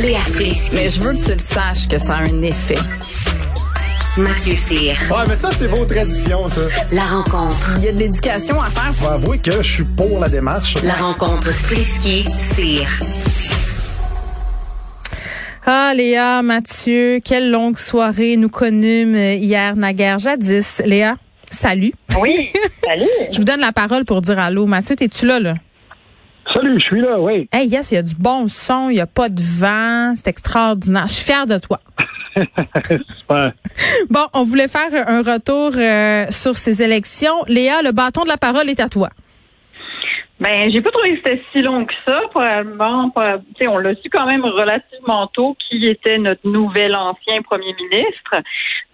Léa Strisky. Mais je veux que tu le saches que ça a un effet. Mathieu Cyr. Ouais, mais ça, c'est vos traditions, ça. La rencontre. Il y a de l'éducation à faire. Faut avouer que je suis pour la démarche. La rencontre Strisky-Cyr. Ah, Léa, Mathieu, quelle longue soirée nous connûmes hier, naguère, jadis. Léa, salut. Oui, salut. Je vous donne la parole pour dire allô. Mathieu, es-tu là, là? Salut, je suis là, oui. Hey, yes, il y a du bon son, il n'y a pas de vent, c'est extraordinaire. Je suis fière de toi. Super. Bon, on voulait faire un retour euh, sur ces élections. Léa, le bâton de la parole est à toi. Ben, j'ai pas trouvé que c'était si long que ça, probablement. Sais, on l'a su quand même relativement tôt qui était notre nouvel ancien premier ministre.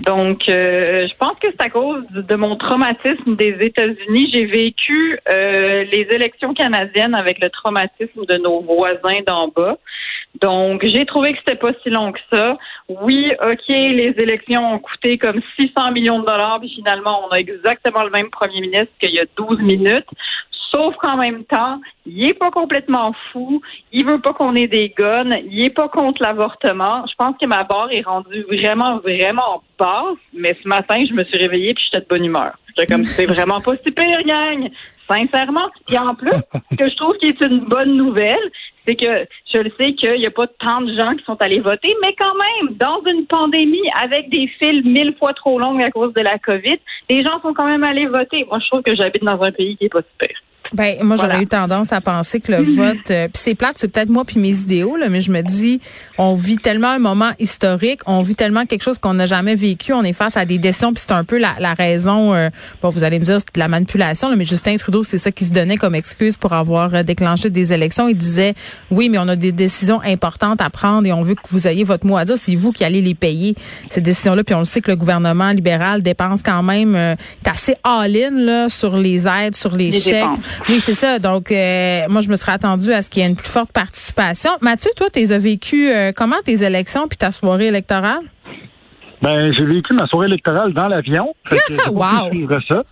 Donc, euh, je pense que c'est à cause de mon traumatisme des États-Unis. J'ai vécu euh, les élections canadiennes avec le traumatisme de nos voisins d'en bas. Donc, j'ai trouvé que c'était pas si long que ça. Oui, OK, les élections ont coûté comme 600 millions de dollars, puis finalement, on a exactement le même premier ministre qu'il y a 12 minutes. Sauf qu'en même temps, il est pas complètement fou. Il veut pas qu'on ait des guns. Il est pas contre l'avortement. Je pense que ma barre est rendue vraiment, vraiment basse. Mais ce matin, je me suis réveillée puis j'étais de bonne humeur. J'étais comme, c'est vraiment pas si pire, gang. Sincèrement. Puis en plus, ce que je trouve qui est une bonne nouvelle, c'est que je le sais qu'il n'y a pas tant de gens qui sont allés voter, mais quand même, dans une pandémie avec des files mille fois trop longues à cause de la COVID, les gens sont quand même allés voter. Moi, je trouve que j'habite dans un pays qui est pas super. Ben moi j'aurais Voilà. eu tendance à penser que le vote euh, puis c'est plate, c'est peut-être moi puis mes idéaux là, mais je me dis on vit tellement un moment historique, on vit tellement quelque chose qu'on n'a jamais vécu, on est face à des décisions puis c'est un peu la, la raison euh, bon vous allez me dire c'est de la manipulation là, mais Justin Trudeau c'est ça qui se donnait comme excuse pour avoir euh, déclenché des élections, il disait oui mais on a des décisions importantes à prendre et on veut que vous ayez votre mot à dire, c'est vous qui allez les payer ces décisions là puis on le sait que le gouvernement libéral dépense quand même euh, assez all-in là sur les aides, sur les, Les chèques. dépenses. Oui, c'est ça. Donc, euh, moi, je me serais attendue à ce qu'il y ait une plus forte participation. Mathieu, toi, tu as vécu euh, comment tes élections puis ta soirée électorale? Ben, j'ai vécu ma soirée électorale dans l'avion. Wow. suivre ça.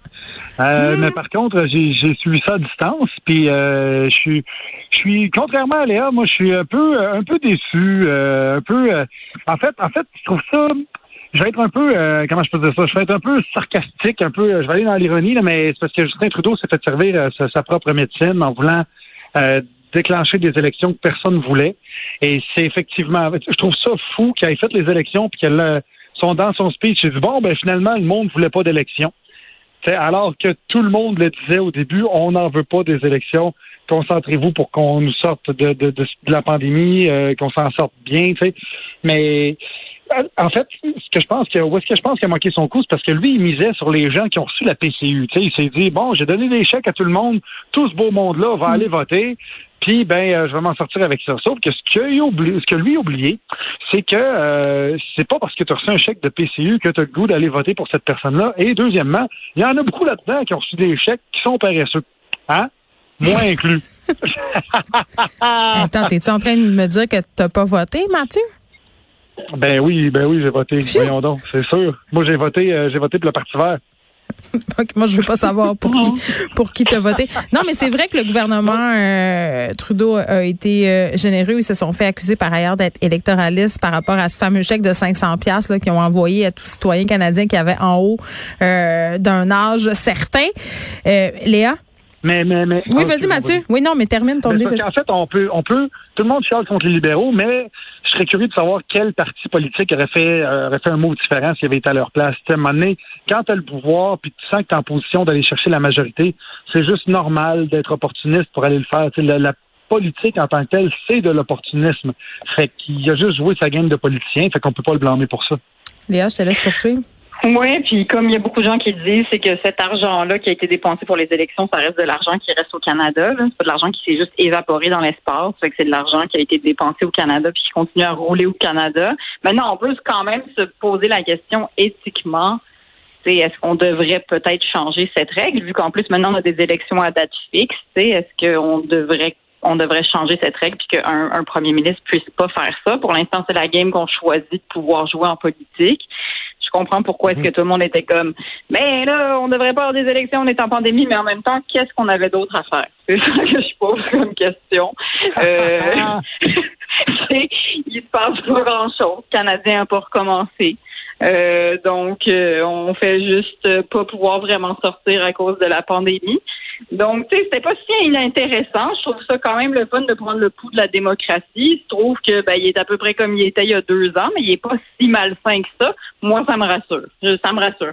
Euh, Mais par contre, j'ai j'ai suivi ça à distance. Puis euh, je suis, je suis contrairement à Léa, moi, je suis un peu, un peu déçu, euh, un peu. euh, en fait, en fait, je trouve ça. Je vais être un peu, euh, comment je peux dire ça, je vais être un peu sarcastique, un peu, je vais aller dans l'ironie, mais c'est parce que Justin Trudeau s'est fait servir euh, sa, propre médecine en voulant euh, déclencher des élections que personne voulait. Et c'est effectivement, je trouve ça fou qu'il ait fait les élections puis qu'elle euh, sont dans son speech. Il dit bon, ben finalement, le monde voulait pas d'élections. Alors que tout le monde le disait au début, on n'en veut pas des élections. Concentrez-vous pour qu'on nous sorte de, de, de, la pandémie, euh, qu'on s'en sorte bien. tu sais. Mais en fait, ce que je pense que où est-ce que je pense qu'il a manqué son coup, c'est parce que lui, il misait sur les gens qui ont reçu la PCU. Tu sais, il s'est dit bon, j'ai donné des chèques à tout le monde, tout ce beau monde-là va aller voter. Puis ben, euh, je vais m'en sortir avec ça. Sauf que ce que, oublié, ce que lui a oublié, c'est que euh, c'est pas parce que tu as reçu un chèque de PCU que tu as le goût d'aller voter pour cette personne-là. Et deuxièmement, il y en a beaucoup là-dedans qui ont reçu des chèques qui sont paresseux. Hein? Moi inclus. Attends, es-tu en train de me dire que t'as pas voté, Mathieu? Ben oui, ben oui, j'ai voté. Voyons donc, c'est sûr. Moi, j'ai voté, euh, j'ai voté pour le Parti vert. Moi, je veux pas savoir pour qui pour qui t'as voté. Non, mais c'est vrai que le gouvernement euh, Trudeau a été euh, généreux. Ils se sont fait accuser par ailleurs d'être électoralistes par rapport à ce fameux chèque de 500 pièces qu'ils ont envoyé à tous citoyens canadiens qui avaient en haut euh, d'un âge certain. Euh, Léa? Mais, mais, mais. Oui, vas-y, Mathieu. Oui, non, mais termine ton livre. qu'en fait, on peut, on peut, tout le monde chiale contre les libéraux, mais je serais curieux de savoir quel parti politique aurait fait, euh, aurait fait un mot différent s'il avait été à leur place. Tu sais, à un moment donné, quand tu as le pouvoir, puis tu sens que tu es en position d'aller chercher la majorité, c'est juste normal d'être opportuniste pour aller le faire. La, la politique en tant que telle, c'est de l'opportunisme. Fait qu'il a juste joué sa game de politicien, fait qu'on peut pas le blâmer pour ça. Léa, je te laisse poursuivre. Oui, puis comme il y a beaucoup de gens qui disent, c'est que cet argent-là qui a été dépensé pour les élections, ça reste de l'argent qui reste au Canada. C'est pas de l'argent qui s'est juste évaporé dans l'espace. Fait que c'est de l'argent qui a été dépensé au Canada puis qui continue à rouler au Canada. Maintenant, on peut quand même se poser la question éthiquement. Est-ce qu'on devrait peut-être changer cette règle, vu qu'en plus maintenant on a des élections à date fixe, est-ce qu'on devrait on devrait changer cette règle puis qu'un un premier ministre puisse pas faire ça? Pour l'instant, c'est la game qu'on choisit de pouvoir jouer en politique. Je comprends pourquoi est-ce que tout le monde était comme Mais là, on devrait pas avoir des élections, on est en pandémie, mais en même temps, qu'est-ce qu'on avait d'autre à faire? C'est ça que je pose comme question. Euh, il se passe pas grand-chose. Le Canadien n'a pas recommencé. Euh, donc, euh, on fait juste pas pouvoir vraiment sortir à cause de la pandémie. Donc, tu sais, c'était pas si inintéressant. Je trouve ça quand même le fun de prendre le pouls de la démocratie. Il se trouve que ben, il est à peu près comme il était il y a deux ans, mais il est pas si malsain que ça. Moi, ça me rassure. Je- ça me rassure.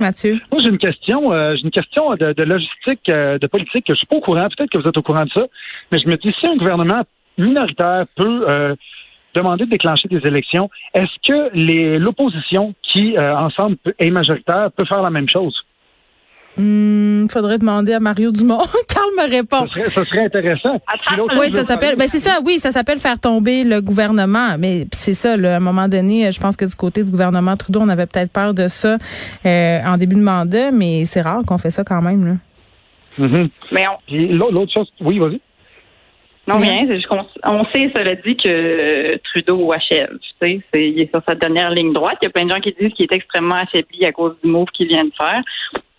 Mathieu? Moi, j'ai une question, euh, j'ai une question de, de logistique, euh, de politique. que Je suis pas au courant. Peut-être que vous êtes au courant de ça, mais je me dis si un gouvernement minoritaire peut euh, demander de déclencher des élections, est-ce que les l'opposition qui euh, ensemble est majoritaire peut faire la même chose? Hmm, faudrait demander à Mario Dumont. Carl me répond. Ça serait, ça serait intéressant. Puis l'autre Oui, ça s'appelle. Ben c'est ça. Oui, ça s'appelle faire tomber le gouvernement. Mais c'est ça. Là, à un moment donné, je pense que du côté du gouvernement Trudeau, on avait peut-être peur de ça euh, en début de mandat, mais c'est rare qu'on fait ça quand même. Là. Mhm. Mais on, l'autre chose, oui, vas-y. Non, Oui. rien. C'est juste qu'on on sait, cela dit, que euh, Trudeau achève. Tu sais, c'est, il est sur sa dernière ligne droite. Il y a plein de gens qui disent qu'il est extrêmement affaibli à cause du move qu'il vient de faire.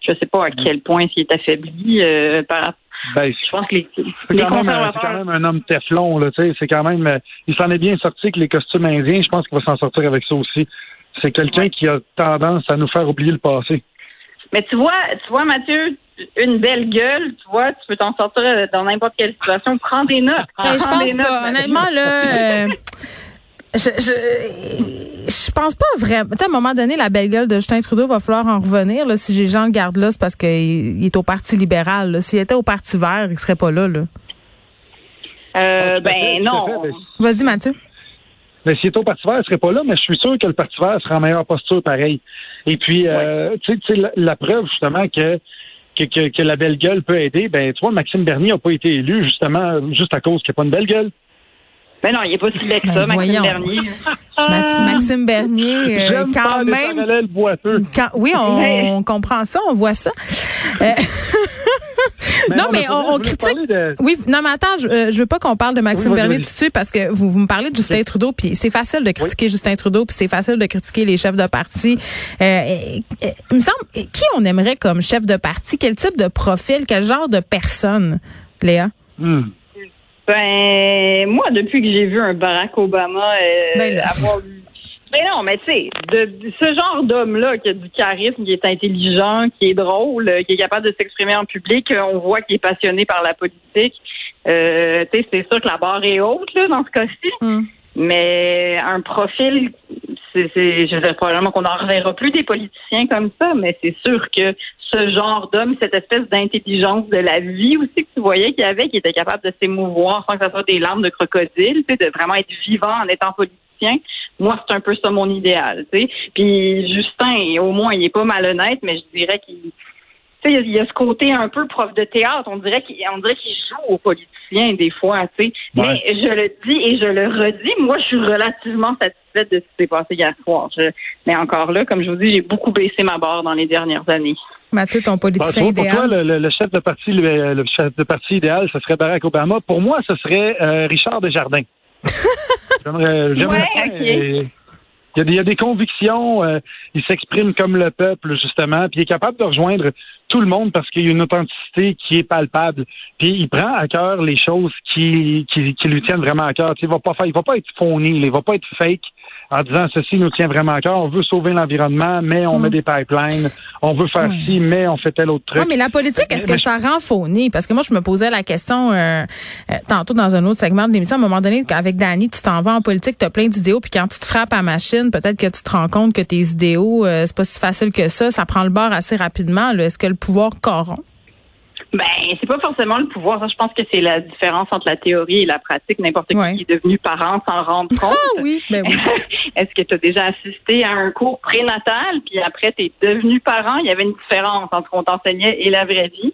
Je sais pas à quel point il est affaibli euh, par rapport. Ben, Je pense que les, C'est les quand, même, c'est conservateurs. quand même un homme Teflon, là, tu sais. C'est quand même, euh, il s'en est bien sorti avec les costumes indiens. Je pense qu'il va s'en sortir avec ça aussi. C'est quelqu'un qui a tendance à nous faire oublier le passé. Mais tu vois, tu vois, Mathieu, une belle gueule, tu vois, tu peux t'en sortir dans n'importe quelle situation. Prends des notes. Ben, je Prends des notes, pas. Honnêtement, là. euh, je, je, je pense pas vraiment. Tu sais, à un moment donné, la belle gueule de Justin Trudeau va falloir en revenir. Là, si Jean le garde là, c'est parce qu'il il est au Parti libéral. là. S'il était au Parti vert, il serait pas là. là. Euh, fait, ben non. Vas-y, Mathieu. Mais s'il est au Parti vert, il serait pas là, mais je suis sûr que le Parti vert sera en meilleure posture pareil. Et puis, euh, tu sais- tu sais, la, la preuve, justement, que, que, que, que la belle gueule peut aider, ben, tu vois, Maxime Bernier n'a pas été élu, justement, juste à cause qu'il n'y a pas une belle gueule. Ben non, il est pas si laid que Ben, ça, Maxime voyons. Bernier. Max- Maxime Bernier, euh, quand même. Quand, oui, on, Mais- on comprend ça, on voit ça. Euh, non, mais on, critique. de- Oui, non, mais attends, je, euh, je veux pas qu'on parle de Maxime Oui, Bernier tout de suite parce que vous, vous me parlez de Justin Trudeau, puis c'est facile de critiquer Justin Trudeau, puis c'est facile de critiquer les chefs de parti. Euh, euh, euh, il me semble, qui on aimerait comme chef de parti? Quel type de profil? Quel genre de personne, Léa? Hmm. Ben, moi, depuis que j'ai vu un Barack Obama euh, Ben avoir. Ben non, mais tu sais, de, de ce genre d'homme-là qui a du charisme, qui est intelligent, qui est drôle, euh, qui est capable de s'exprimer en public, euh, on voit qu'il est passionné par la politique. Euh, tu sais, c'est sûr que la barre est haute là dans ce cas-ci. Hmm. Mais un profil, c'est, c'est, je veux dire, probablement qu'on n'en reverra plus des politiciens comme ça, mais c'est sûr que ce genre d'homme, cette espèce d'intelligence de la vie aussi que tu voyais qu'il y avait, qui était capable de s'émouvoir sans que ça soit des larmes de crocodile, tu sais, de vraiment être vivant en étant politicien. Moi, c'est un peu ça mon idéal, tu sais. Puis Justin, au moins, il est pas malhonnête, mais je dirais qu'il tu sais, il y a- il y a ce côté un peu prof de théâtre. On dirait qu'il, qu'il joue aux politiciens des fois, tu sais. Ouais. Mais je le dis et je le redis, moi, je suis relativement satisfaite de ce qui s'est passé hier soir. Je- mais encore là, comme je vous dis, j'ai beaucoup baissé ma barre dans les dernières années. Mathieu, ton politicien vois, pour toi, idéal. le, le- le chef de parti, le, le chef de parti idéal, ce serait Barack Obama. Pour moi, ce serait euh, Richard Desjardins. J'aimerais, Ouais, il y, a des, il y a des convictions, euh, il s'exprime comme le peuple, justement, puis il est capable de rejoindre tout le monde parce qu'il y a une authenticité qui est palpable. Puis il prend à cœur les choses qui, qui, qui lui tiennent vraiment à cœur. Tu sais, il va pas faire, il va pas être phony, il va pas être fake en disant ceci nous tient vraiment à cœur. On veut sauver l'environnement, mais on Mm. met des pipelines. On veut faire ci, mais on fait tel autre truc. Ouais, mais la politique, est-ce que Mais- ça rend phony? Parce que moi, je me posais la question euh, euh, tantôt dans un autre segment de l'émission. À un moment donné, avec Dani, tu t'en vas en politique, tu as plein d'idéaux, puis quand tu te frappes à machine, peut-être que tu te rends compte que tes idéaux, euh, c'est pas si facile que ça. Ça prend le bord assez rapidement. Est-ce que le pouvoir corrompt? Ben, c'est pas forcément le pouvoir. Ça, je pense que c'est la différence entre la théorie et la pratique. N'importe Ouais. qui est devenu parent sans rendre compte. Ah oui, ben oui. Est-ce que tu as déjà assisté à un cours prénatal, puis après tu es devenu parent? Il y avait une différence entre ce qu'on t'enseignait et la vraie vie.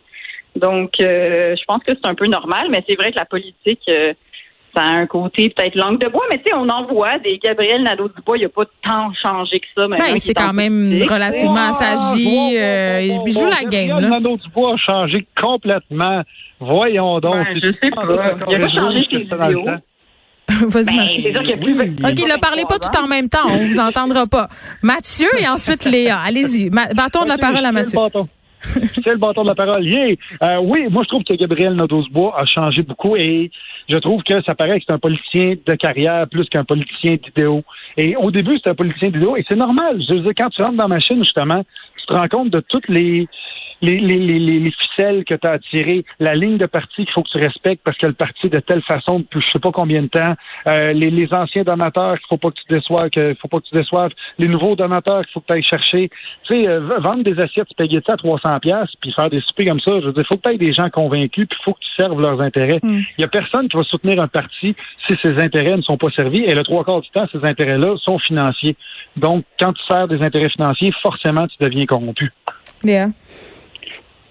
Donc, euh, je pense que c'est un peu normal, mais c'est vrai que la politique, euh, ça a un côté peut-être langue de bois, mais tu sais, on en voit des Gabriel Nadeau-Dubois, il a pas tant changé que ça. Ben, c'est quand même relativement assagi. euh, il joue la game, là. Nano Dubois a changé complètement. Voyons donc. Ben, je sais pas. Il a pas changé ses. Vas-y, Ben, Mathieu. c'est sûr qu'il y a plus. Oui. OK, ne parlez pas tout en même temps. On vous entendra pas. Mathieu et ensuite Léa. Allez-y. Bâton de la parole à Mathieu. C'est le bâton de la parole. Yeah. Euh, oui, moi, je trouve que Gabriel Nadeau-Bois a changé beaucoup et je trouve que ça paraît que c'est un politicien de carrière plus qu'un politicien d'idéaux. Et au début, c'était un politicien d'idéaux et c'est normal. Je veux dire, quand tu rentres dans ma chaîne, justement, tu te rends compte de toutes les les, les, les, les ficelles que tu as attirées, la ligne de parti qu'il faut que tu respectes parce que le parti de telle façon depuis je sais pas combien de temps, euh, les, les anciens donateurs qu'il faut pas que tu déçoives, qu'il faut pas que tu déçoives, les nouveaux donateurs qu'il faut que tu ailles chercher. Tu sais, euh, vendre des assiettes spaghetti à 300 pièces puis faire des soupers comme ça, je veux dire, faut que tu aies des gens convaincus puis faut que tu serves leurs intérêts. Il y a personne qui va soutenir un parti si ses intérêts ne sont pas servis et le trois quarts du temps, ces intérêts-là sont financiers. Donc, quand tu sers des intérêts financiers, forcément, tu deviens corrompu. Léa?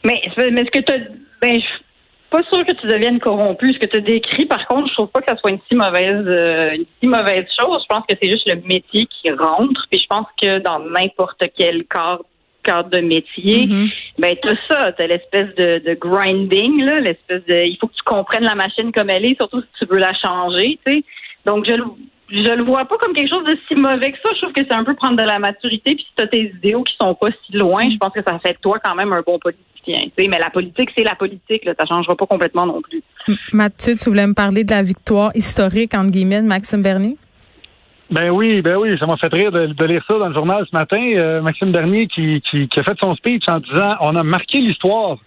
Mais, mais ce que tu ben, je suis pas sûre que tu deviennes corrompu. Ce que tu décris, par contre, je trouve pas que ça soit une si mauvaise, euh, une si mauvaise chose. Je pense que c'est juste le métier qui rentre. Puis je pense que dans n'importe quel cadre cadre de métier, Mhm. ben t'as ça, t'as l'espèce de, de grinding, là, l'espèce de, il faut que tu comprennes la machine comme elle est, surtout si tu veux la changer, tu sais. Donc je le, je le vois pas comme quelque chose de si mauvais que ça. Je trouve que c'est un peu prendre de la maturité, puis si t'as tes idéaux qui sont pas si loin, je pense que ça fait de toi quand même un bon politicien. Tu mais la politique, c'est la politique, là, ça changera pas complètement non plus. Mathieu, tu voulais me parler de la victoire historique, entre guillemets, de Maxime Bernier? Ben oui, ben oui, ça m'a fait rire de, de lire ça dans le journal ce matin. Euh, Maxime Bernier qui, qui, qui a fait son speech en disant on a marqué l'histoire.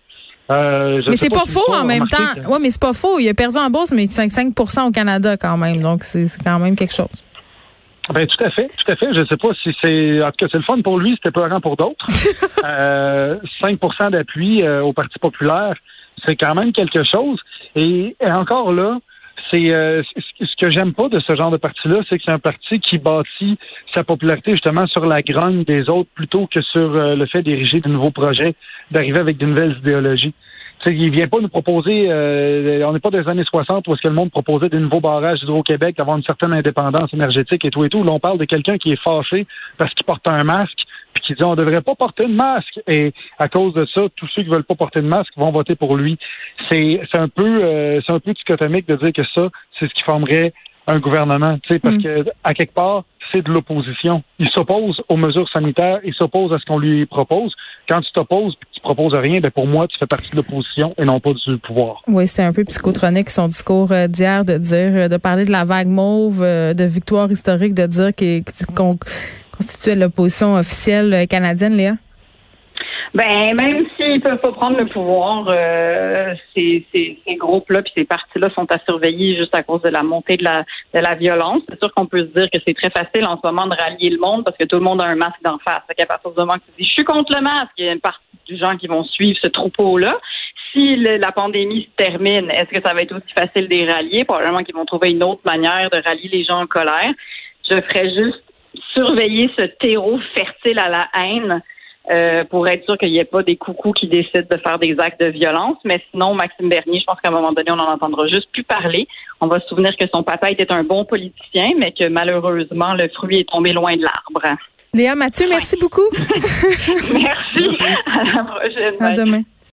Euh, Mais c'est pas si faux en même temps. que- Ouais, mais c'est pas faux. Il a perdu en bourse, mais 5, 5% au Canada quand même. Donc, c'est c'est quand même quelque chose. Ben tout à fait, tout à fait. Je sais pas si c'est en tout cas c'est le fun pour lui, c'était peurant pour d'autres. euh, 5% d'appui euh, au Parti populaire, c'est quand même quelque chose. Et, et encore là, c'est euh, ce que j'aime pas de ce genre de parti-là, c'est que c'est un parti qui bâtit sa popularité justement sur la grogne des autres plutôt que sur euh, le fait d'ériger de nouveaux projets, d'arriver avec de nouvelles idéologies. Tu sais, il vient pas nous proposer, euh, on n'est pas des années 60 où est-ce que le monde proposait des nouveaux barrages d'Hydro-Québec, d'avoir une certaine indépendance énergétique et tout et tout. Là, on parle de quelqu'un qui est fâché parce qu'il porte un masque puis qui dit on devrait pas porter de masque. Et à cause de ça, tous ceux qui veulent pas porter de masque vont voter pour lui. C'est c'est un peu euh, c'est un peu dichotomique de dire que ça, c'est ce qui formerait un gouvernement. Tu sais, parce Mm. que à quelque part, c'est de l'opposition. Il s'oppose aux mesures sanitaires, il s'oppose à ce qu'on lui propose. Quand tu t'opposes et que tu proposes rien, ben pour moi, tu fais partie de l'opposition et non pas du pouvoir. Oui, c'était un peu psychotronique son discours euh, d'hier de dire, euh, de parler de la vague mauve, euh, de victoire historique, de dire qu'on constituait l'opposition officielle canadienne, Léa? Ben, même s'ils peuvent pas prendre le pouvoir, euh, ces, groupes-là puis ces partis-là sont à surveiller juste à cause de la montée de la, violence. C'est sûr qu'on peut se dire que c'est très facile en ce moment de rallier le monde parce que tout le monde a un masque d'en face. Fait partir du moment que tu dis je suis contre le masque, il y a une partie des gens qui vont suivre ce troupeau-là. Si la pandémie se termine, est-ce que ça va être aussi facile de les rallier? Probablement qu'ils vont trouver une autre manière de rallier les gens en colère. Je ferais juste surveiller ce terreau fertile à la haine euh, pour être sûr qu'il n'y ait pas des coucous qui décident de faire des actes de violence. Mais sinon, Maxime Bernier, je pense qu'à un moment donné, on n'en entendra juste plus parler. On va se souvenir que son papa était un bon politicien, mais que malheureusement, le fruit est tombé loin de l'arbre. Léa Mathieu, merci beaucoup. Merci. À la prochaine. À demain.